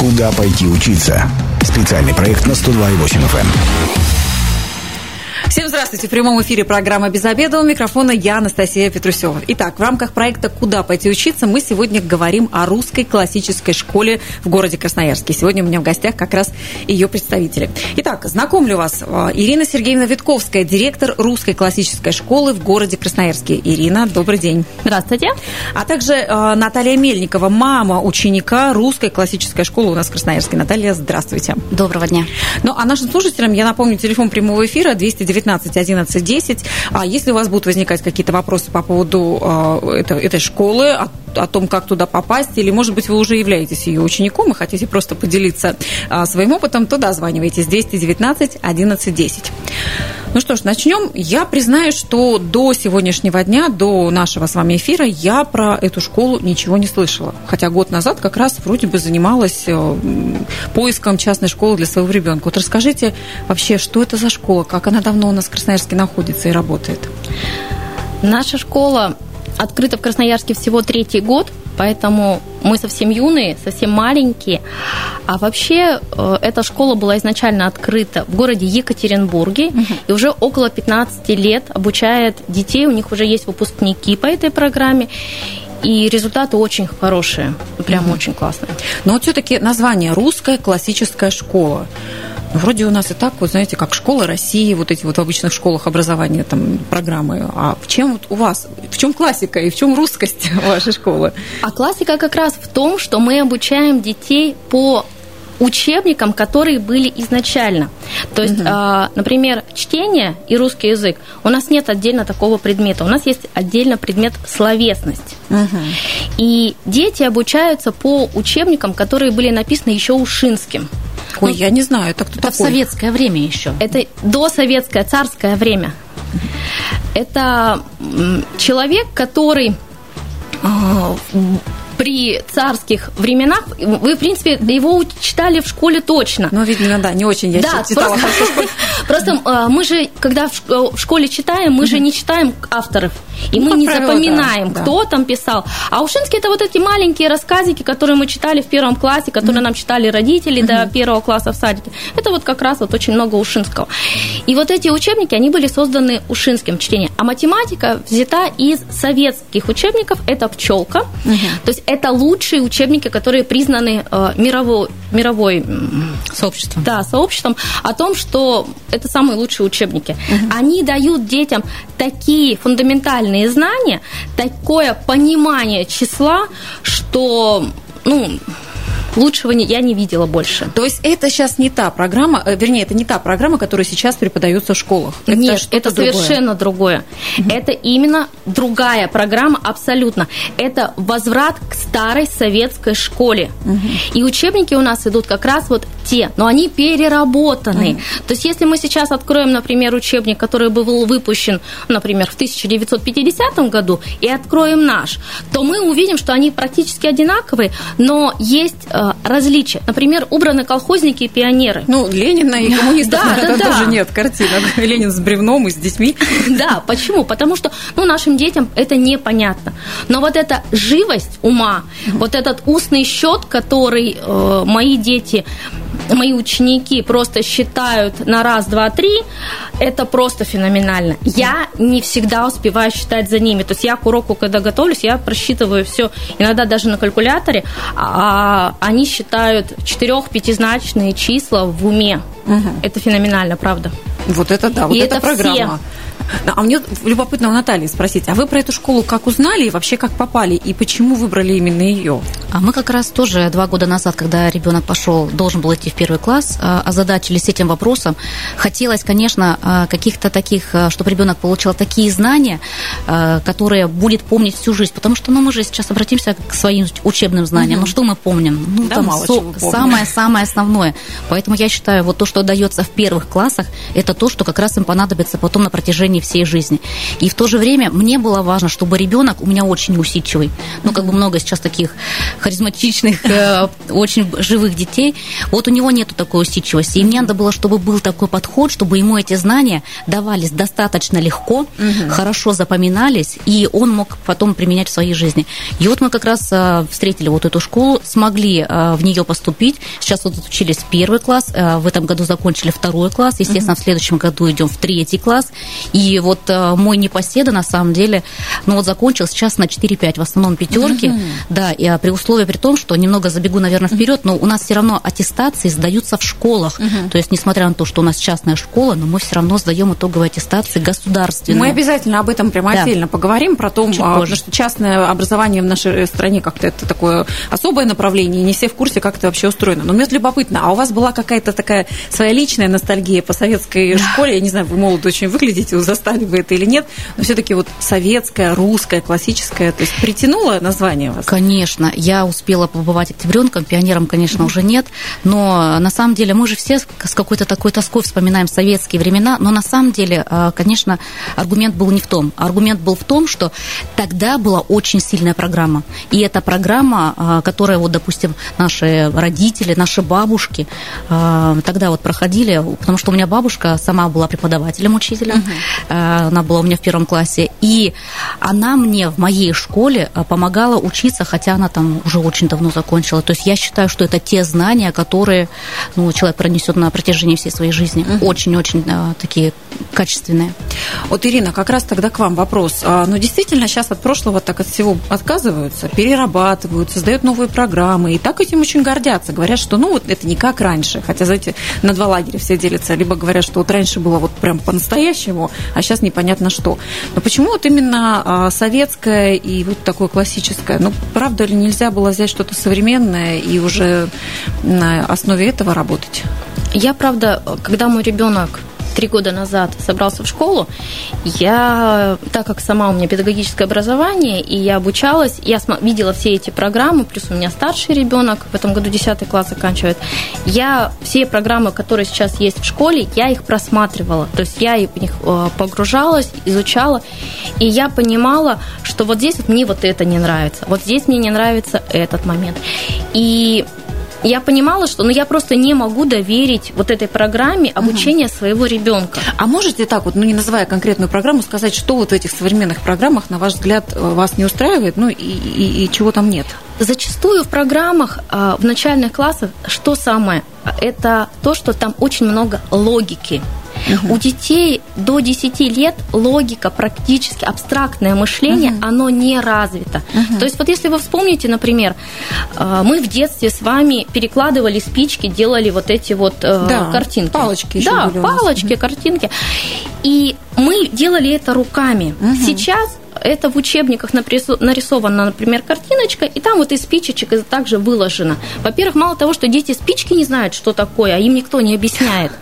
Куда пойти учиться? Специальный проект на 102,8 FM. Всем здравствуйте. В прямом эфире программа «Без обеда». У микрофона я, Анастасия Петрусева. Итак, в рамках проекта «Куда пойти учиться» мы сегодня говорим о русской классической школе в городе Красноярске. Сегодня у меня в гостях как раз ее представители. Итак, знакомлю вас. Э, Ирина Сергеевна Витковская, директор русской классической школы в городе Красноярске. Ирина, добрый день. Здравствуйте. А также э, Наталья Мельникова, мама ученика русской классической школы у нас в Красноярске. Наталья, здравствуйте. Доброго дня. Ну, а нашим слушателям я напомню телефон прямого эфира 219 11 10. А если у вас будут возникать какие-то вопросы по поводу э, этой, этой школы, о, о том, как туда попасть, или, может быть, вы уже являетесь ее учеником и хотите просто поделиться э, своим опытом, то дозванивайтесь 219 11 10. Ну что ж, начнем. Я признаю, что до сегодняшнего дня, до нашего с вами эфира, я про эту школу ничего не слышала. Хотя год назад как раз вроде бы занималась э, поиском частной школы для своего ребенка. Вот расскажите вообще, что это за школа, как она давно у нас в Красноярске находится и работает? Наша школа открыта в Красноярске всего третий год, поэтому мы совсем юные, совсем маленькие. А вообще э, эта школа была изначально открыта в городе Екатеринбурге угу. и уже около 15 лет обучает детей, у них уже есть выпускники по этой программе. И результаты очень хорошие, прям угу. очень классные. Но вот все-таки название русская классическая школа. Ну, вроде у нас и так, вот знаете, как школа России, вот эти вот в обычных школах образования там программы. А в чем вот у вас, в чем классика и в чем русскость вашей школы? А классика как раз в том, что мы обучаем детей по учебникам, которые были изначально. То есть, угу. э, например, чтение и русский язык. У нас нет отдельно такого предмета. У нас есть отдельно предмет словесность. Угу. И дети обучаются по учебникам, которые были написаны еще Ушинским. Ой, ну, я не знаю, это кто это такой? в советское время еще. Это досоветское, царское время. Это человек, который а, при царских временах, вы, в принципе, его читали в школе точно. Ну, видно, да, не очень я да, читала. Просто, просто э, мы же, когда в школе читаем, мы же не читаем авторов. И ну, мы не правило, запоминаем, да, кто да. там писал. А Ушинский это вот эти маленькие рассказики, которые мы читали в первом классе, которые mm-hmm. нам читали родители mm-hmm. до первого класса в садике. Это вот как раз вот очень много Ушинского. И вот эти учебники, они были созданы Ушинским чтением. А математика взята из советских учебников. Это пчелка. Mm-hmm. То есть это лучшие учебники, которые признаны э, мировой, мировой сообществом. Да, сообществом о том, что это самые лучшие учебники. Угу. Они дают детям такие фундаментальные знания, такое понимание числа, что ну, Лучшего не, я не видела больше. То есть это сейчас не та программа, э, вернее, это не та программа, которая сейчас преподается в школах. Это Нет, это другое. совершенно другое. Угу. Это именно другая программа абсолютно. Это возврат к старой советской школе. Угу. И учебники у нас идут как раз вот те, но они переработаны. Угу. То есть если мы сейчас откроем, например, учебник, который был выпущен, например, в 1950 году, и откроем наш, то мы увидим, что они практически одинаковые, но есть Э, различия. Например, убраны колхозники и пионеры. Ну, Ленина и коммунистов, да, да, да. тоже нет картинок. Ленин с бревном и с детьми. Да, почему? Потому что ну, нашим детям это непонятно. Но вот эта живость ума, вот этот устный счет, который э, мои дети мои ученики просто считают на раз, два, три, это просто феноменально. Я не всегда успеваю считать за ними. То есть я к уроку, когда готовлюсь, я просчитываю все, иногда даже на калькуляторе, а они считают четырех-пятизначные числа в уме. Угу. Это феноменально, правда. Вот это да, вот И это, это программа. Все а мне любопытно у Натальи спросить, а вы про эту школу как узнали и вообще как попали, и почему выбрали именно ее? А мы как раз тоже два года назад, когда ребенок пошел, должен был идти в первый класс, а, озадачились этим вопросом. Хотелось, конечно, а, каких-то таких, а, чтобы ребенок получал такие знания, которые будет помнить всю жизнь, потому что, ну, мы же сейчас обратимся к своим учебным знаниям. Угу. Ну, что мы помним? Ну, да, там мало со- самое-самое основное. Поэтому я считаю, вот то, что дается в первых классах, это то, что как раз им понадобится потом на протяжении протяжении всей жизни. И в то же время мне было важно, чтобы ребенок у меня очень усидчивый. Ну, как бы много сейчас таких харизматичных, э, очень живых детей. Вот у него нету такой усидчивости. И мне надо было, чтобы был такой подход, чтобы ему эти знания давались достаточно легко, хорошо запоминались, и он мог потом применять в своей жизни. И вот мы как раз э, встретили вот эту школу, смогли э, в нее поступить. Сейчас вот учились первый класс, в этом году закончили второй класс. Естественно, в следующем году идем в третий класс. И вот мой непоседа, на самом деле, ну вот закончил сейчас на 4-5, в основном пятерки. Uh-huh. Да, и, а, при условии при том, что немного забегу, наверное, вперед, но у нас все равно аттестации сдаются в школах. Uh-huh. То есть, несмотря на то, что у нас частная школа, но мы все равно сдаем итоговые аттестации государственные. Мы обязательно об этом прямо да. отдельно поговорим, про то, а, что частное образование в нашей стране как-то это такое особое направление, и не все в курсе, как это вообще устроено. Но мне любопытно, а у вас была какая-то такая своя личная ностальгия по советской школе? Я не знаю, вы молодо очень выглядите, вы застали вы это или нет, но все-таки вот советская, русская, классическая, то есть притянуло название вас? Конечно, я успела побывать октябренком, пионером, конечно, уже нет, но на самом деле мы же все с какой-то такой тоской вспоминаем советские времена, но на самом деле, а, конечно, аргумент был не в том. Аргумент был в том, что тогда была очень сильная программа. И эта программа, а, которая, вот, допустим, наши родители, наши бабушки а, тогда вот проходили, потому что у меня бабушка сама была преподавателем, учителем, uh-huh. Она была у меня в первом классе, и она мне в моей школе помогала учиться, хотя она там уже очень давно закончила. То есть я считаю, что это те знания, которые ну, человек пронесет на протяжении всей своей жизни. Очень-очень uh-huh. такие качественные. Вот, Ирина, как раз тогда к вам вопрос. А, ну, действительно, сейчас от прошлого так от всего отказываются, перерабатывают, создают новые программы, и так этим очень гордятся. Говорят, что, ну, вот это не как раньше. Хотя, знаете, на два лагеря все делятся. Либо говорят, что вот раньше было вот прям по-настоящему, а сейчас непонятно что. Но почему вот именно а, советское и вот такое классическое? Ну, правда ли нельзя было взять что-то современное и уже на основе этого работать? Я, правда, когда мой ребенок три года назад собрался в школу, я, так как сама у меня педагогическое образование, и я обучалась, я видела все эти программы, плюс у меня старший ребенок, в этом году 10 класс заканчивает, я все программы, которые сейчас есть в школе, я их просматривала, то есть я в них э, погружалась, изучала, и я понимала, что вот здесь вот мне вот это не нравится, вот здесь мне не нравится этот момент. И я понимала, что ну, я просто не могу доверить вот этой программе обучения угу. своего ребенка. А можете так вот, ну не называя конкретную программу, сказать, что вот в этих современных программах, на ваш взгляд, э, вас не устраивает, ну и, и, и чего там нет? Зачастую в программах э, в начальных классах что самое? Это то, что там очень много логики. Угу. У детей до 10 лет логика практически, абстрактное мышление, угу. оно не развито. Угу. То есть вот если вы вспомните, например, э, мы в детстве с вами перекладывали спички, делали вот эти вот э, да, картинки. Палочки еще Да, палочки, картинки. И мы делали это руками. Угу. Сейчас это в учебниках нарисована, например, картиночка, и там вот из спичечек это также выложено. Во-первых, мало того, что дети спички не знают, что такое, а им никто не объясняет.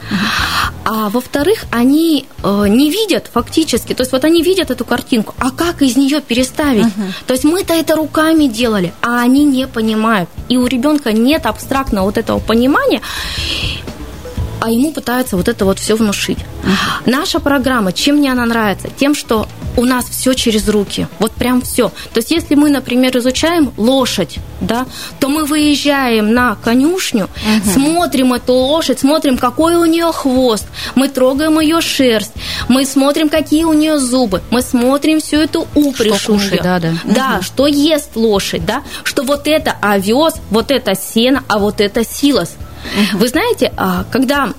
А во-вторых, они э, не видят фактически, то есть вот они видят эту картинку, а как из нее переставить? Uh-huh. То есть мы-то это руками делали, а они не понимают. И у ребенка нет абстрактного вот этого понимания а ему пытаются вот это вот все внушить. Uh-huh. Наша программа, чем мне она нравится? Тем, что у нас все через руки, вот прям все. То есть если мы, например, изучаем лошадь, да, то мы выезжаем на конюшню, uh-huh. смотрим эту лошадь, смотрим, какой у нее хвост, мы трогаем ее шерсть, мы смотрим, какие у нее зубы, мы смотрим всю эту упряжь. Что кушает, да, да. Да, uh-huh. что ест лошадь, да, что вот это овес, вот это сено, а вот это силос. Вы знаете, а, когда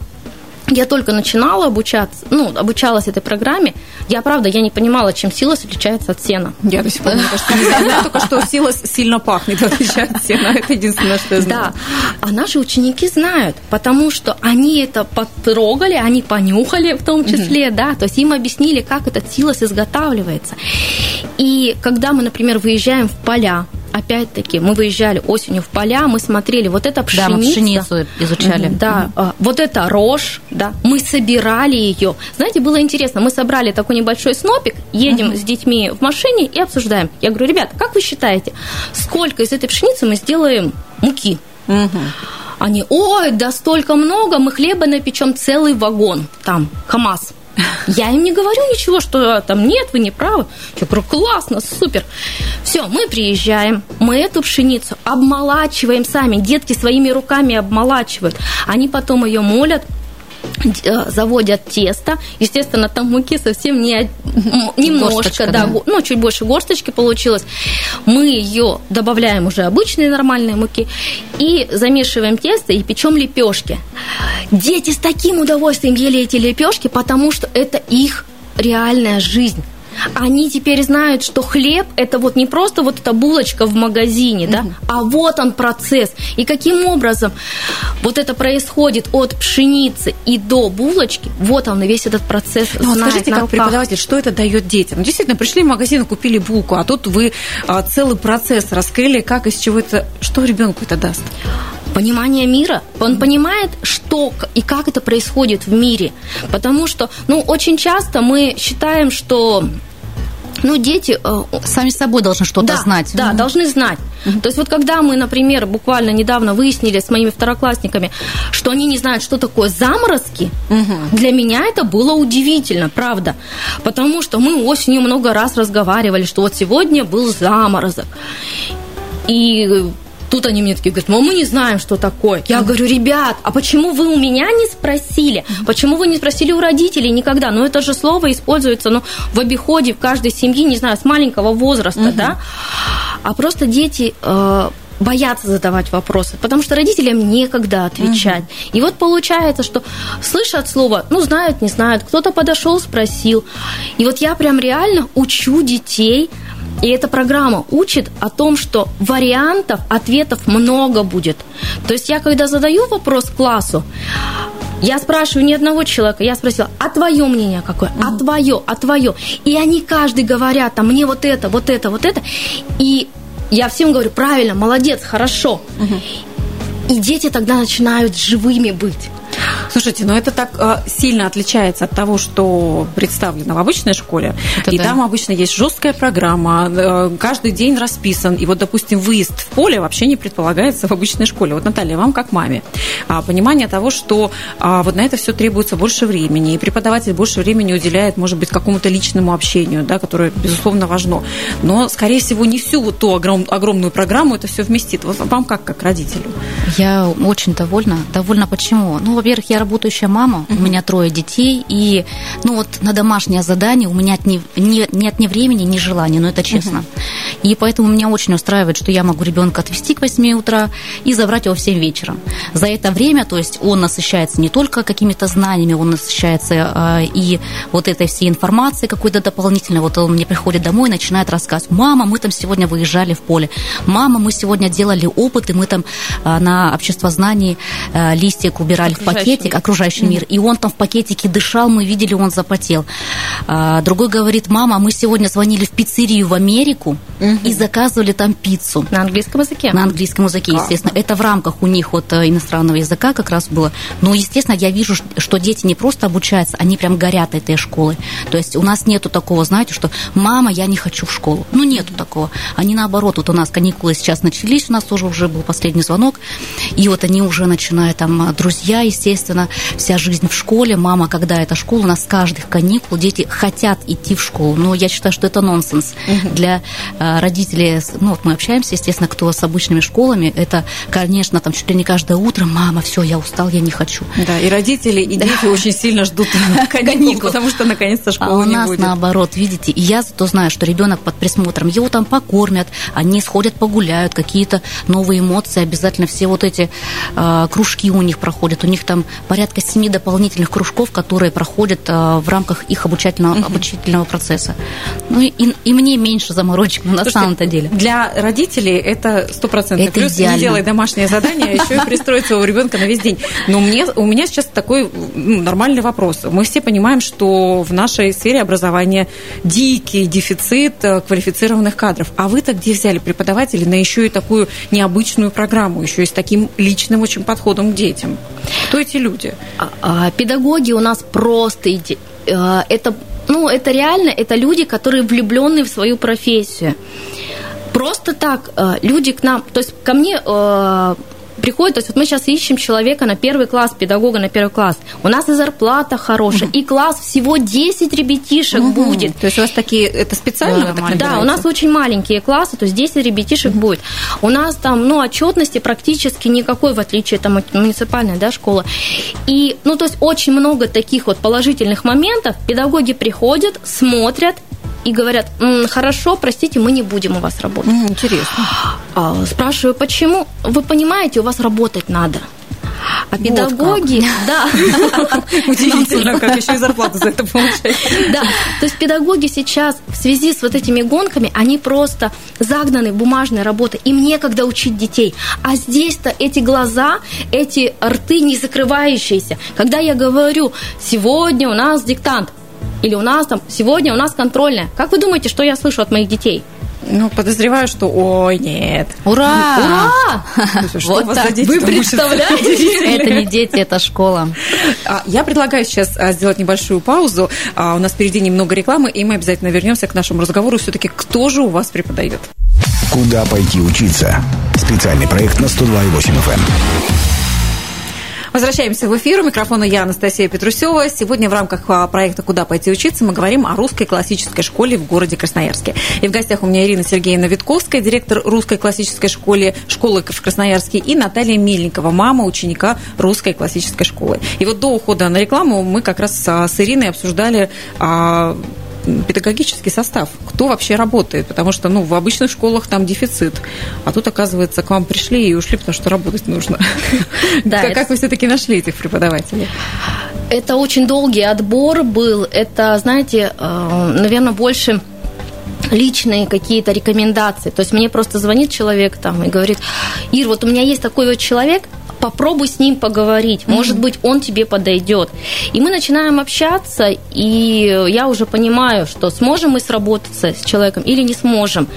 я только начинала обучаться, ну, обучалась этой программе, я, правда, я не понимала, чем силос отличается от сена. Я до сих пор, мне кажется, не знаю, только что силос сильно пахнет, отличает от сена. Это единственное, что я знаю. Да, а наши ученики знают, потому что они это потрогали, они понюхали в том числе, да, то есть им объяснили, как этот силос изготавливается. И когда мы, например, выезжаем в поля, опять-таки, мы выезжали осенью в поля, мы смотрели, вот это пшеница. Да, мы пшеницу изучали. Да, mm вот это рожь, да, мы собирали ее. Знаете, было интересно, мы собрали такой небольшой снопик, едем mm с детьми в машине и обсуждаем. Я говорю, ребята, как вы считаете, сколько из этой пшеницы мы сделаем муки? mm Они, ой, да столько много, мы хлеба напечем целый вагон, там, ХАМАС. Я им не говорю ничего, что там нет, вы не правы. Я говорю, классно, супер. Все, мы приезжаем, мы эту пшеницу обмолачиваем сами. Детки своими руками обмолачивают. Они потом ее молят, заводят тесто. Естественно, там муки совсем не немножко, Горсточка, да, да, ну чуть больше горсточки получилось. Мы ее добавляем уже обычные нормальные муки и замешиваем тесто и печем лепешки. Дети с таким удовольствием ели эти лепешки, потому что это их реальная жизнь они теперь знают, что хлеб это вот не просто вот эта булочка в магазине, да, угу. а вот он процесс. И каким образом вот это происходит от пшеницы и до булочки, вот он весь этот процесс. Ну, знает скажите, как руках. преподаватель, что это дает детям? Действительно, пришли в магазин и купили булку, а тут вы а, целый процесс раскрыли, как из чего это, что ребенку это даст? понимание мира. Он понимает, что и как это происходит в мире. Потому что, ну, очень часто мы считаем, что ну, дети э, сами собой должны что-то да, знать. Да, mm должны знать. mm То есть вот когда мы, например, буквально недавно выяснили с моими второклассниками, что они не знают, что такое заморозки, mm для меня это было удивительно, правда. Потому что мы осенью много раз разговаривали, что вот сегодня был заморозок. И Тут они мне такие говорят, мы не знаем, что такое. Я говорю, ребят, а почему вы у меня не спросили? Почему вы не спросили у родителей никогда? Ну, это же слово используется ну, в обиходе в каждой семье, не знаю, с маленького возраста, угу. да? А просто дети... Э, боятся задавать вопросы, потому что родителям некогда отвечать. Угу. И вот получается, что слышат слово, ну, знают, не знают, кто-то подошел, спросил. И вот я прям реально учу детей и эта программа учит о том, что вариантов, ответов много будет. То есть я, когда задаю вопрос классу, я спрашиваю ни одного человека, я спросила, а твое мнение какое? А твое, а твое? И они каждый говорят, а мне вот это, вот это, вот это. И я всем говорю, правильно, молодец, хорошо. И дети тогда начинают живыми быть. Слушайте, но это так э, сильно отличается от того, что представлено в обычной школе. Это и да. там обычно есть жесткая программа, э, каждый день расписан. И вот, допустим, выезд в поле вообще не предполагается в обычной школе. Вот, Наталья, вам как маме, а, понимание того, что а, вот на это все требуется больше времени, и преподаватель больше времени уделяет, может быть, какому-то личному общению, да, которое, безусловно, важно. Но, скорее всего, не всю вот ту огром, огромную программу это все вместит. Вот вам как, как родителю? Я очень довольна. Довольна почему? Ну, во-первых, я работающая мама, uh-huh. у меня трое детей, и ну вот на домашнее задание у меня ни, ни, нет ни времени, ни желания, но это честно. Uh-huh. И поэтому меня очень устраивает, что я могу ребенка отвезти к 8 утра и забрать его в 7 вечера. За это время, то есть он насыщается не только какими-то знаниями, он насыщается э, и вот этой всей информацией какой-то дополнительной. Вот он мне приходит домой и начинает рассказывать, мама, мы там сегодня выезжали в поле, мама, мы сегодня делали опыты, мы там э, на общество знаний э, листик убирали в пакетик, пакетик окружающий мир, и он там в пакетике дышал, мы видели, он запотел. А, другой говорит, мама, мы сегодня звонили в пиццерию в Америку и заказывали там пиццу. На английском языке? На английском языке, естественно. Это в рамках у них вот э, иностранного языка как раз было. Но, естественно, я вижу, что дети не просто обучаются, они прям горят этой школы. То есть у нас нету такого, знаете, что мама, я не хочу в школу. Ну, нету такого. Они наоборот, вот у нас каникулы сейчас начались, у нас тоже уже был последний звонок, и вот они уже начинают там, друзья, естественно, наверное, вся жизнь в школе. Мама, когда это школа, у нас с каждых каникул дети хотят идти в школу. Но я считаю, что это нонсенс. Угу. Для э, родителей, ну вот мы общаемся, естественно, кто с обычными школами, это, конечно, там чуть ли не каждое утро, мама, все, я устал, я не хочу. Да, и родители, и дети очень сильно ждут каникул, потому что наконец-то школа а у нас наоборот, видите, и я зато знаю, что ребенок под присмотром, его там покормят, они сходят погуляют, какие-то новые эмоции, обязательно все вот эти э, кружки у них проходят, у них там порядка семи дополнительных кружков, которые проходят э, в рамках их обучательного, угу. обучительного процесса. Ну и, и мне меньше заморочек на самом-то деле. Для родителей это стопроцентный плюс. Идеально. Не делай домашнее задание, а еще и пристроить своего ребенка на весь день. Но мне, у меня сейчас такой ну, нормальный вопрос. Мы все понимаем, что в нашей сфере образования дикий дефицит э, квалифицированных кадров. А вы-то где взяли преподавателей на еще и такую необычную программу, еще и с таким личным очень подходом к детям? Кто эти люди? А, а, педагоги у нас просто иди, а, это, ну, это реально, это люди, которые влюбленные в свою профессию. Просто так а, люди к нам, то есть ко мне а, приходит, то есть вот мы сейчас ищем человека на первый класс, педагога на первый класс. У нас и зарплата хорошая, и класс всего 10 ребятишек будет. То есть у вас такие, это специально? Да, у нас очень маленькие классы, то есть 10 ребятишек будет. У нас там, ну, отчетности практически никакой, в отличие там, от муниципальной да, школы. И, ну, то есть очень много таких вот положительных моментов. Педагоги приходят, смотрят и говорят, «М, хорошо, простите, мы не будем у вас работать. Интересно. А, Спрашиваю, почему? Вы понимаете, у вас работать надо. А Вот педагоги, да, Удивительно, как еще и зарплату за это получаете. Да, то есть педагоги сейчас в связи с вот этими гонками, они просто загнаны в бумажные работы, им некогда учить детей. А здесь-то эти глаза, эти рты не закрывающиеся. Когда я говорю, сегодня у нас диктант, или у нас там, сегодня у нас контрольная, как вы думаете, что я слышу от моих детей? Ну, подозреваю, что ой, нет. Ура! Ура! Что Вот у вас так. за дети Вы представляете? Это не дети, это школа. А, Я предлагаю сейчас а, сделать небольшую паузу. А, У нас впереди немного рекламы, и мы обязательно вернемся к нашему разговору. Все-таки кто же у вас преподает? Куда пойти учиться? Специальный проект на 102,8 FM. Возвращаемся в эфир. У микрофона я, Анастасия Петрусева. Сегодня в рамках а, проекта «Куда пойти учиться» мы говорим о русской классической школе в городе Красноярске. И в гостях у меня Ирина Сергеевна Витковская, директор русской классической школы, школы в Красноярске, и Наталья Мельникова, мама ученика русской классической школы. И вот до ухода на рекламу мы как раз а, с Ириной обсуждали а, педагогический состав, кто вообще работает, потому что ну, в обычных школах там дефицит, а тут, оказывается, к вам пришли и ушли, потому что работать нужно. Да, Как это- как вы все-таки нашли этих преподавателей? Это очень долгий отбор был. Это, знаете, наверное, больше личные какие-то рекомендации. То есть мне просто звонит человек там и говорит, Ир, вот у меня есть такой вот человек, попробуй с ним поговорить, может быть, он тебе подойдет. И мы начинаем общаться, и я уже понимаю, что сможем мы сработаться с человеком или не сможем.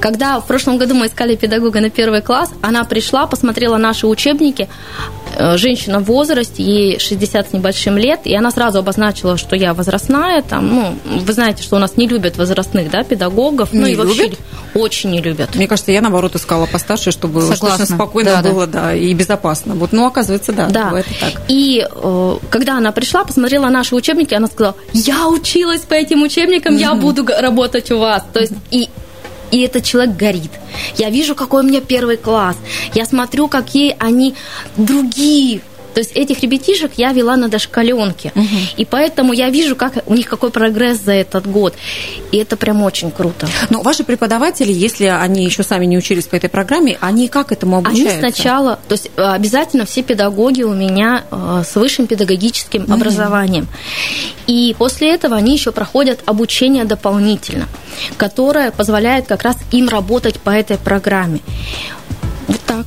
Когда в прошлом году мы искали педагога на первый класс, она пришла, посмотрела наши учебники, э, женщина в возрасте, ей 60 с небольшим лет, и она сразу обозначила, что я возрастная, там, ну, вы знаете, что у нас не любят возрастных, да, педагогов, ну Не и вообще любят? очень не любят. Мне кажется, я, наоборот, искала постарше, чтобы Согласна. спокойно Да, да. было, да, и безопасно. Вот, ну, оказывается, да, Да. бывает и так. И э, когда она пришла, посмотрела наши учебники, она сказала, я училась по этим учебникам, я буду работать у вас. То есть и и этот человек горит. Я вижу, какой у меня первый класс. Я смотрю, какие они другие. То есть этих ребятишек я вела на дошкаленке. И поэтому я вижу, как у них какой прогресс за этот год. И это прям очень круто. Но ваши преподаватели, если они еще сами не учились по этой программе, они как этому Они обучаются? сначала, то есть э, обязательно все педагоги у меня э, с высшим педагогическим образованием. И после этого они еще проходят обучение дополнительно, которое позволяет как раз им работать по этой программе. Так.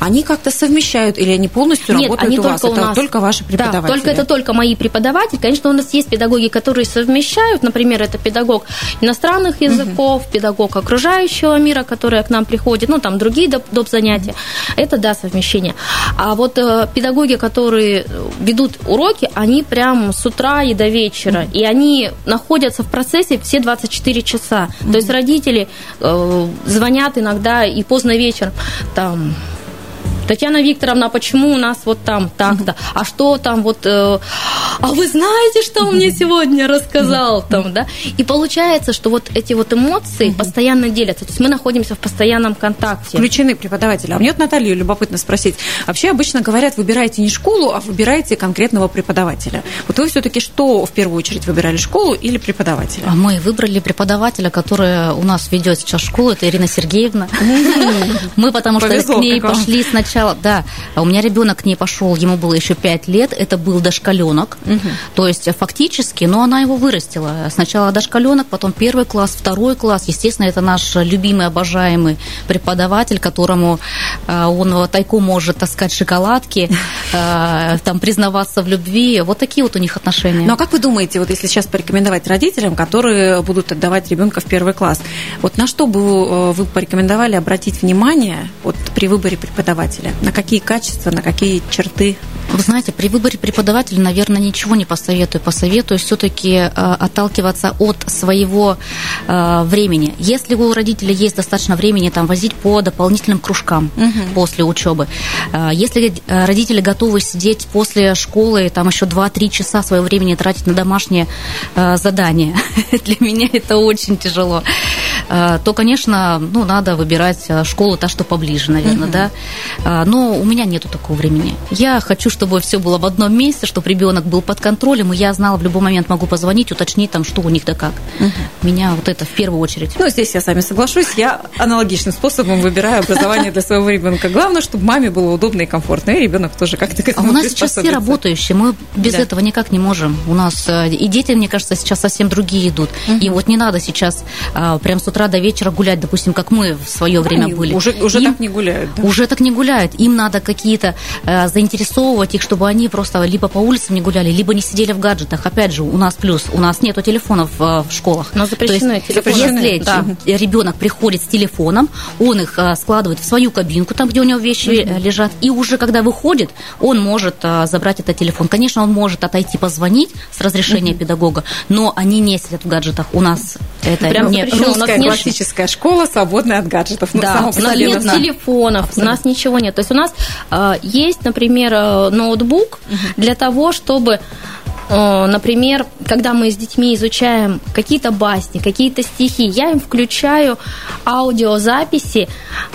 Они как-то совмещают или они полностью Нет, работают они у вас? только у это нас. только ваши Да, преподаватели? только это только мои преподаватели. Конечно, у нас есть педагоги, которые совмещают. Например, это педагог иностранных языков, педагог окружающего мира, который к нам приходит, ну, там другие доп. доп. занятия. Это, да, совмещение. А вот э, педагоги, которые ведут уроки, они прям с утра и до вечера. И они находятся в процессе все 24 часа. То есть родители э, звонят иногда и поздно вечером. Там, Um, Татьяна Викторовна, а почему у нас вот там так-то? А что там вот... э, а вы знаете, что он мне сегодня рассказал там, да? И получается, что вот эти вот эмоции постоянно делятся. То есть мы находимся в постоянном контакте. Включены преподаватели. А мне вот Наталью любопытно спросить. Вообще обычно говорят, выбирайте не школу, а выбирайте конкретного преподавателя. Вот вы все-таки что в первую очередь выбирали, школу или преподавателя? А Мы выбрали преподавателя, которая у нас ведет сейчас школу, это Ирина Сергеевна. Мы потому что к ней пошли сначала, да, а у меня ребенок к ней пошел, ему было еще 5 лет, это был дошкаленок, то есть фактически, но она его вырастила. Сначала дошкаленок, потом первый класс, второй класс, естественно, это наш любимый, обожаемый преподаватель, которому э, он тайком может таскать шоколадки, э, там признаваться в любви, вот такие вот у них отношения. Ну а как вы думаете, вот если сейчас порекомендовать родителям, которые будут отдавать ребенка в первый класс, вот на что бы э, вы порекомендовали обратить внимание вот при выборе преподавателя? На какие качества, на какие черты? Вы знаете, при выборе преподавателя, наверное, ничего не посоветую. Посоветую все-таки э, отталкиваться от своего э, времени. Если у родителей есть достаточно времени там возить по дополнительным кружкам угу. после учебы, э, если э, родители готовы сидеть после школы там еще 2-3 часа своего времени тратить на домашние э, задания, для меня это очень тяжело, то, конечно, ну, надо выбирать э, школу та, что поближе, наверное, угу. да. Э, но у меня нету такого времени. Я хочу, чтобы все было в одном месте, чтобы ребенок был под контролем, и я знала, в любой момент могу позвонить, уточнить там, что у них да как. Угу. Меня вот это в первую очередь. Ну, здесь я с вами соглашусь. Я аналогичным способом выбираю образование для своего ребенка. Главное, чтобы маме было удобно и комфортно, и ребенок тоже как-то к этому А у нас сейчас все работающие, мы без да. этого никак не можем. У нас э, и дети, мне кажется, сейчас совсем другие идут. Угу. И вот не надо сейчас а, прям с утра до вечера гулять, допустим, как мы в свое время Они были. Уже, уже Им, так не гуляют. Да? Уже так не гуляют. Им надо какие-то а, заинтересовывать их, чтобы они просто либо по улицам не гуляли, либо не сидели в гаджетах. Опять же, у нас плюс, у нас нету телефонов в, в школах. Но запрещены телефоны. Если да. ребенок приходит с телефоном, он их а, складывает в свою кабинку, там, где у него вещи mm лежат, и уже когда выходит, он может а, забрать этот телефон. Конечно, он может отойти позвонить с разрешения mm педагога, но они не сидят в гаджетах. У нас это Прям не русская у нас классическая школа, свободная от гаджетов. Ну, да, у нас нет телефонов, абсолютно. у нас ничего нет. То есть у нас э, есть, например, э, ноутбук угу. для того, чтобы э, Например, когда мы с детьми изучаем какие-то басни, какие-то стихи, я им включаю аудиозаписи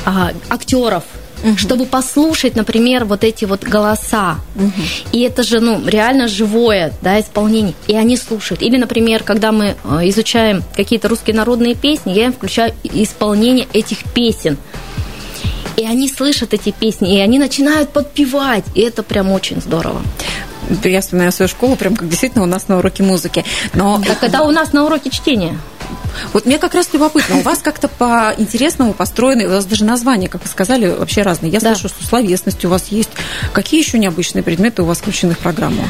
а, актеров, угу. чтобы послушать, например, вот эти вот голоса. Угу. И это же, ну, реально живое, да, исполнение. И они слушают. Или, например, когда мы э, изучаем какие-то русские народные песни, я им включаю исполнение этих песен. И они слышат эти песни, и они начинают подпевать. И это прям очень здорово я вспоминаю свою школу, прям как действительно у нас на уроке музыки. Но... Так это у нас на уроке чтения. Вот мне как раз любопытно, у вас как-то по-интересному построены, у вас даже названия, как вы сказали, вообще разные. Я да. слышу, что словесность у вас есть. Какие еще необычные предметы у вас включены в программу?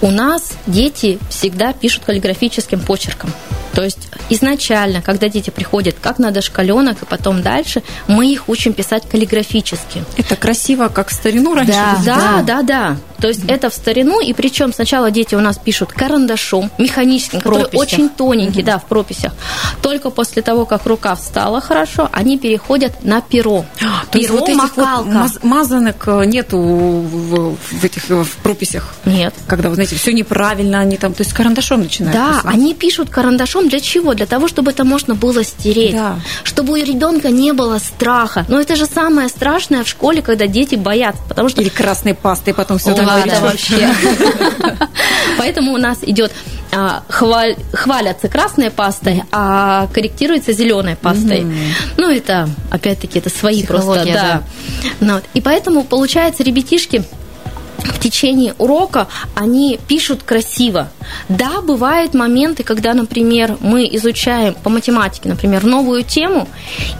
У нас дети всегда пишут каллиграфическим почерком. То есть изначально, когда дети приходят как на дошкаленок и потом дальше, мы их учим писать каллиграфически. Это красиво, как в старину раньше? Да, да, да, да. То есть mm-hmm. это в старину, и причем сначала дети у нас пишут карандашом, механическим, который очень тоненький, mm-hmm. да, в прописях. Только после того, как рука встала хорошо, они переходят на перо. То перо, вот макалка. Вот маз- мазанок э, нету в, в этих в прописях? Нет. Когда, вы знаете, все неправильно, они там, то есть карандашом начинают Да, писать. они пишут карандашом для чего? Для того, чтобы это можно было стереть. Да. Чтобы у ребенка не было страха. Но это же самое страшное в школе, когда дети боятся. Потому что... Или красной пастой потом все да, вообще. Поэтому у нас идет а, хваль, хвалятся красной пастой, а корректируется зеленой пастой. Угу. Ну, это, опять-таки, это свои просто, да. да. Ну, и поэтому, получается, ребятишки в течение урока они пишут красиво. Да, бывают моменты, когда, например, мы изучаем по математике, например, новую тему,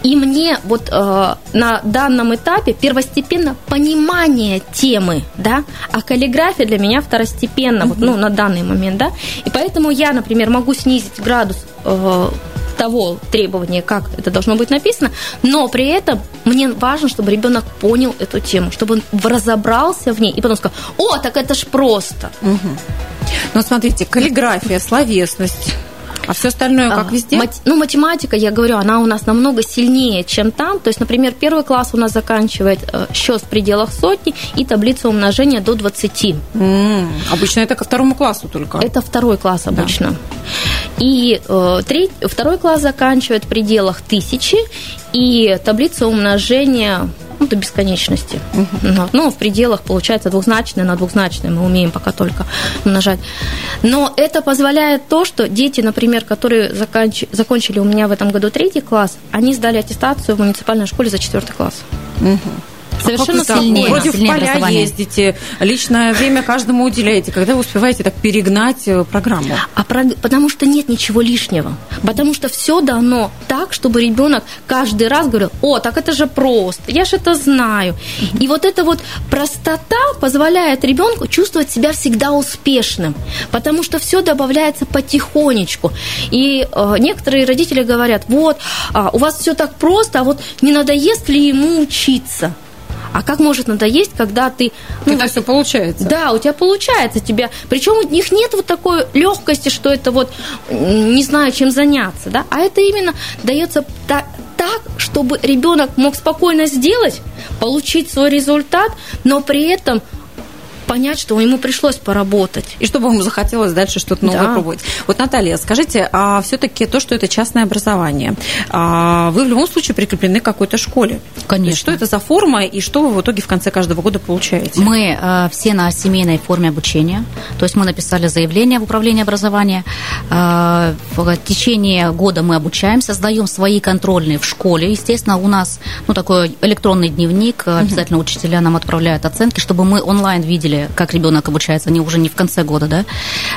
и мне вот э, на данном этапе первостепенно понимание темы, да, а каллиграфия для меня второстепенно, mm-hmm. вот, ну, на данный момент, да, и поэтому я, например, могу снизить градус э, того требования, как это должно быть написано, но при этом мне важно, чтобы ребенок понял эту тему, чтобы он разобрался в ней и потом сказал, о, так это ж просто. Угу. Ну, смотрите, каллиграфия, словесность, а все остальное как а, везде? Мат, ну, математика, я говорю, она у нас намного сильнее, чем там. То есть, например, первый класс у нас заканчивает э, счет в пределах сотни и таблица умножения до 20. Mm, обычно это ко второму классу только. Это второй класс обычно. Да. И э, треть, второй класс заканчивает в пределах тысячи, и таблица умножения ну, до бесконечности. Uh-huh. Ну, в пределах, получается, двухзначное на двухзначное мы умеем пока только умножать. Но это позволяет то, что дети, например, которые заканч... закончили у меня в этом году третий класс, они сдали аттестацию в муниципальной школе за четвертый класс. Uh-huh. Совершенно а сильнее. Вроде сильнее в поля ездите, личное время каждому уделяете. Когда вы успеваете так перегнать э, программу? А про... Потому что нет ничего лишнего. Потому что все дано так, чтобы ребенок каждый раз говорил, о, так это же просто, я же это знаю. И вот эта вот простота позволяет ребенку чувствовать себя всегда успешным, потому что все добавляется потихонечку. И э, некоторые родители говорят, вот, а, у вас все так просто, а вот не надоест ли ему учиться? А как может надоесть, когда ты... Ну, когда все получается. Да, у тебя получается. Тебя... Причем у них нет вот такой легкости, что это вот не знаю, чем заняться, да, а это именно дается так, так, чтобы ребенок мог спокойно сделать, получить свой результат, но при этом понять, что ему пришлось поработать. И чтобы ему захотелось дальше что-то новое да. пробовать. Вот, Наталья, скажите, а все-таки то, что это частное образование, а вы в любом случае прикреплены к какой-то школе? Конечно. что это за форма и что вы в итоге в конце каждого года получаете? Мы э, все на семейной форме обучения. То есть мы написали заявление в управление образования. Э, в течение года мы обучаемся, создаем свои контрольные в школе. Естественно, у нас ну, такой электронный дневник. Обязательно учителя нам отправляют оценки, чтобы мы онлайн видели видели, как ребенок обучается, они уже не в конце года, да.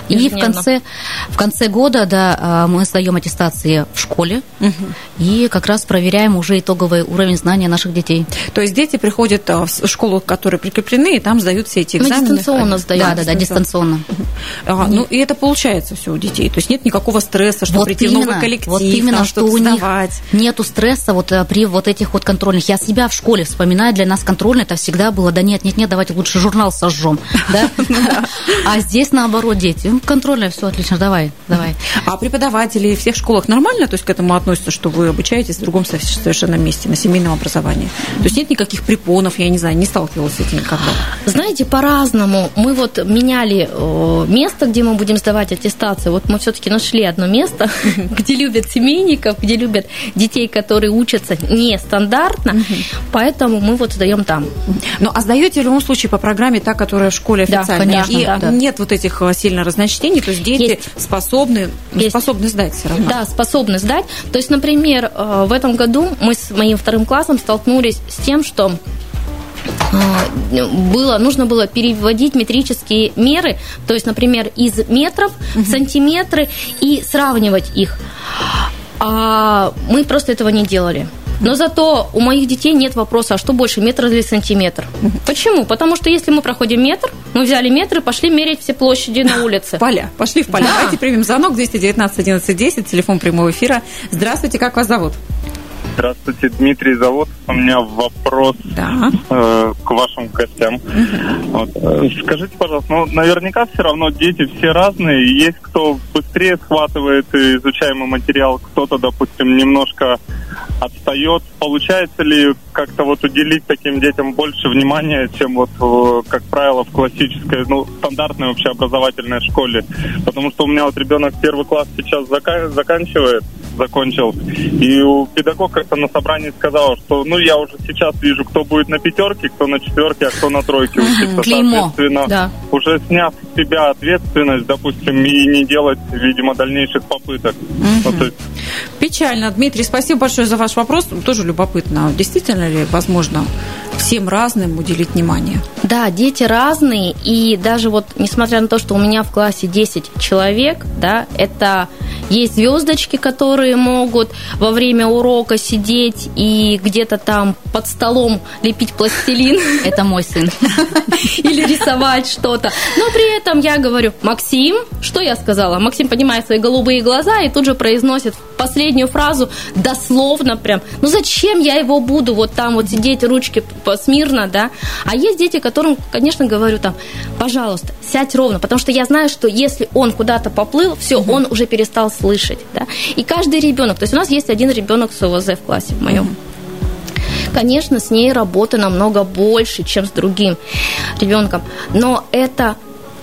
И в конце, в конце года, да, а, мы сдаем аттестации в школе угу. и как раз проверяем уже итоговый уровень знания наших детей. То есть дети приходят а, в школу, к которой прикреплены, и там сдают все эти экзамены. Мы дистанционно сдаем. Да, да, да, дистанционно. А, ну, и это получается все у детей. То есть нет никакого стресса, что вот прийти именно, в новый коллектив, вот именно, там, что у сдавать. них нету стресса вот э, при вот этих вот контрольных. Я себя в школе вспоминаю, для нас контрольный это всегда было, да нет, нет, нет, давайте лучше журнал сожжем этажом, да? А здесь наоборот дети. Контрольное, все отлично, давай, давай. А преподаватели в всех школах нормально то есть к этому относятся, что вы обучаетесь в другом совершенно месте, на семейном образовании? То есть нет никаких препонов, я не знаю, не сталкивалась с этим никогда? Знаете, по-разному. Мы вот меняли место, где мы будем сдавать аттестацию. Вот мы все-таки нашли одно место, где любят семейников, где любят детей, которые учатся нестандартно, поэтому мы вот сдаем там. Ну, а сдаете в любом случае по программе та, которая которая в школе официально. Да, конечно, и да. нет вот этих э, сильно разночтений, то есть дети есть. способны, ну, есть. способны сдать все равно. Да, способны сдать. То есть, например, э, в этом году мы с моим вторым классом столкнулись с тем, что э, было, нужно было переводить метрические меры, то есть, например, из метров в сантиметры и сравнивать их. А мы просто этого не делали. Но зато у моих детей нет вопроса, а что больше, метр или сантиметр? Почему? Потому что если мы проходим метр, мы взяли метр и пошли мерить все площади на улице. Поля, пошли в поля. Да. Давайте примем звонок 219 11 10, телефон прямого эфира. Здравствуйте, как вас зовут? Здравствуйте, Дмитрий зовут. У меня вопрос да. э, к вашим гостям. Угу. Вот. Э, скажите, пожалуйста, ну, наверняка все равно дети все разные. Есть кто быстрее схватывает изучаемый материал, кто-то, допустим, немножко отстает. Получается ли как-то вот уделить таким детям больше внимания, чем вот, э, как правило, в классической, ну, стандартной общеобразовательной школе? Потому что у меня вот ребенок первый класс сейчас заканчивает, закончил. И у педагога как-то на собрании сказал, что ну я уже сейчас вижу, кто будет на пятерке, кто на четверке, а кто на тройке учится. Клеймо. Соответственно, да. уже сняв с себя ответственность, допустим, и не делать, видимо, дальнейших попыток. Угу. Ну, есть... Печально. Дмитрий, спасибо большое за ваш вопрос. Тоже любопытно. Действительно ли возможно всем разным уделить внимание? Да, дети разные, и даже вот, несмотря на то, что у меня в классе 10 человек, да, это есть звездочки, которые могут во время урока сидеть и где-то там под столом лепить пластилин. Это мой сын. Или рисовать что-то. Но при этом я говорю, Максим, что я сказала? Максим поднимает свои голубые глаза и тут же произносит последнюю фразу дословно прям. Ну зачем я его буду вот там вот сидеть, ручки смирно, да? А есть дети, которым, конечно, говорю там, пожалуйста, сядь ровно, потому что я знаю, что если он куда-то поплыл, все, он уже перестал слышать. Да? И каждый ребенок, то есть у нас есть один ребенок с ОВЗ в классе в моем. Конечно, с ней работы намного больше, чем с другим ребенком, но это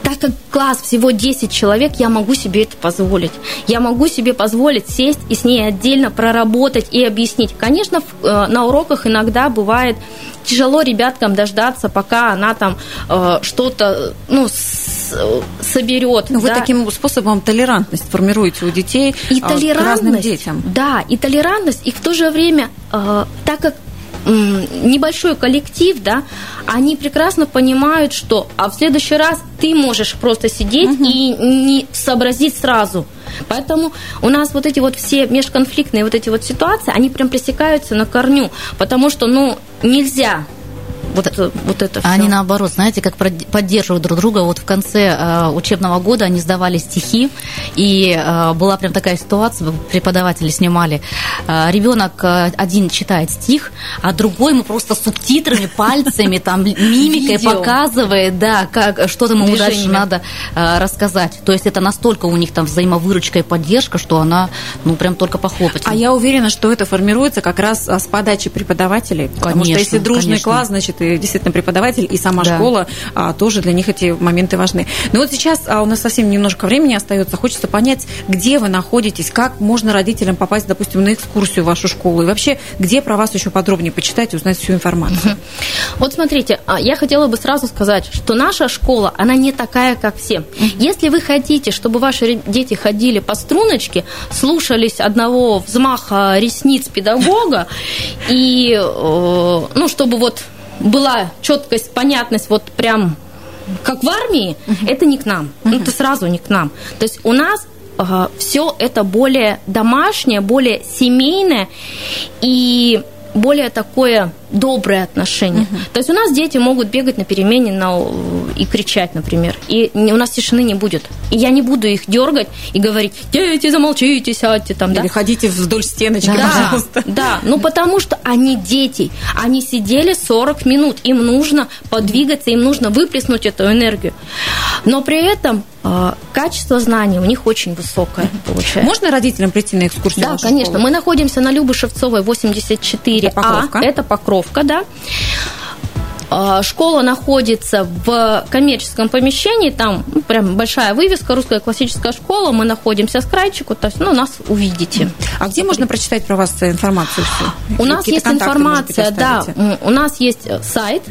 так как класс всего 10 человек, я могу себе это позволить. Я могу себе позволить сесть и с ней отдельно проработать и объяснить. Конечно, э, на уроках иногда бывает тяжело ребяткам дождаться, пока она там э, что-то ну, соберет. Но да. вы таким способом толерантность формируете у детей и э, толерантность, к разным детям. Да, и толерантность, и в то же время, э, так как небольшой коллектив, да, они прекрасно понимают, что а в следующий раз ты можешь просто сидеть угу. и не сообразить сразу. Поэтому у нас вот эти вот все межконфликтные вот эти вот ситуации, они прям пресекаются на корню, потому что, ну, нельзя вот, вот это все. Они наоборот, знаете, как поддерживают друг друга. Вот в конце э, учебного года они сдавали стихи, и э, была прям такая ситуация, преподаватели снимали. Э, ребенок э, один читает стих, а другой ему просто субтитрами, пальцами, там, мимикой показывает, да, как, что там ему дальше надо э, рассказать. То есть это настолько у них там взаимовыручка и поддержка, что она, ну, прям только похлопать. А я уверена, что это формируется как раз а, с подачи преподавателей. Потому конечно, что если дружный конечно. класс, значит, и действительно преподаватель, и сама да. школа а, тоже для них эти моменты важны. Но вот сейчас а, у нас совсем немножко времени остается. Хочется понять, где вы находитесь, как можно родителям попасть, допустим, на экскурсию в вашу школу, и вообще, где про вас еще подробнее почитать узнать всю информацию. Угу. Вот смотрите, а, я хотела бы сразу сказать, что наша школа, она не такая, как все. Если вы хотите, чтобы ваши дети ходили по струночке, слушались одного взмаха ресниц педагога и, э, ну, чтобы вот была четкость, понятность, вот прям как в армии, uh-huh. это не к нам. Uh-huh. Это сразу не к нам. То есть у нас э, все это более домашнее, более семейное и более такое доброе отношение. Угу. То есть у нас дети могут бегать на перемене на, и кричать, например. И у нас тишины не будет. И я не буду их дергать и говорить, дети, замолчите, сядьте там. Или да? ходите вдоль стеночки, да, пожалуйста. Да, ну потому что они дети. Они сидели 40 минут. Им нужно подвигаться, им нужно выплеснуть эту энергию. Но при этом э, качество знаний у них очень высокое получается. Можно родителям прийти на экскурсию? Да, конечно. Школу? Мы находимся на Любы Шевцовой 84А. Это Покровка. Это Покровка да. А, школа находится в коммерческом помещении, там ну, прям большая вывеска, русская классическая школа, мы находимся с крайчику, то есть, ну, нас увидите. А где можно прочитать про вас информацию? У нас есть информация, да, у нас есть сайт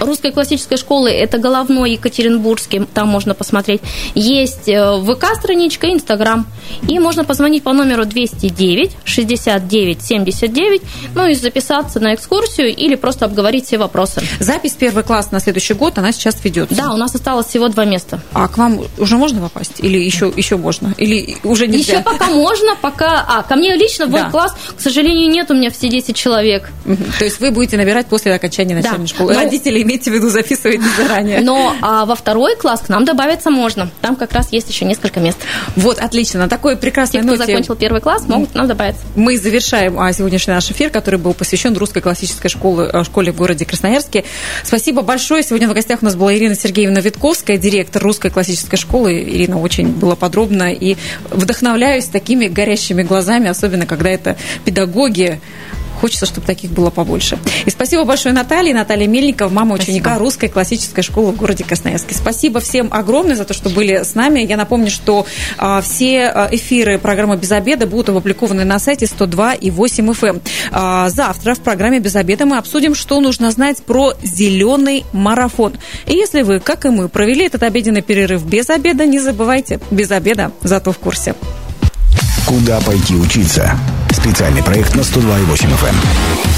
русской классической школы, это головной Екатеринбургский, там можно посмотреть. Есть э, ВК-страничка, Инстаграм. И можно позвонить по номеру 209 69 79, ну и записаться на экскурсию или просто обговорить все вопросы. Запись первый класс на следующий год, она сейчас ведется. Да, у нас осталось всего два места. А к вам уже можно попасть? Или еще, еще можно? Или уже нельзя? Еще пока можно, пока... А, ко мне лично в мой да. класс, к сожалению, нет у меня все 10 человек. То есть вы будете набирать после окончания начальной да. школы. Ну, Родители имейте в виду, записывайте заранее. Но а во второй класс к нам добавиться можно. Там как раз есть еще несколько мест. Вот, отлично. На такой прекрасной Те, кто ноте... закончил первый класс, могут к нам добавиться. Мы завершаем а, сегодняшний наш эфир, который был посвящен русской классической школе, а, школе в городе Красноярске. Спасибо большое. Сегодня в гостях у нас была Ирина Сергеевна Витковская, директор русской классической школы. Ирина очень была подробно и вдохновляюсь такими горящими глазами, особенно когда это педагоги, Хочется, чтобы таких было побольше. И спасибо большое Наталье. Наталья Мельникова, мама спасибо. ученика русской классической школы в городе Красноярске. Спасибо всем огромное за то, что были с нами. Я напомню, что а, все а, эфиры программы «Без обеда» будут опубликованы на сайте 102 и 8 FM. Эм. А, завтра в программе «Без обеда» мы обсудим, что нужно знать про зеленый марафон. И если вы, как и мы, провели этот обеденный перерыв без обеда, не забывайте, без обеда зато в курсе. Куда пойти учиться? Специальный проект на 102,8 FM.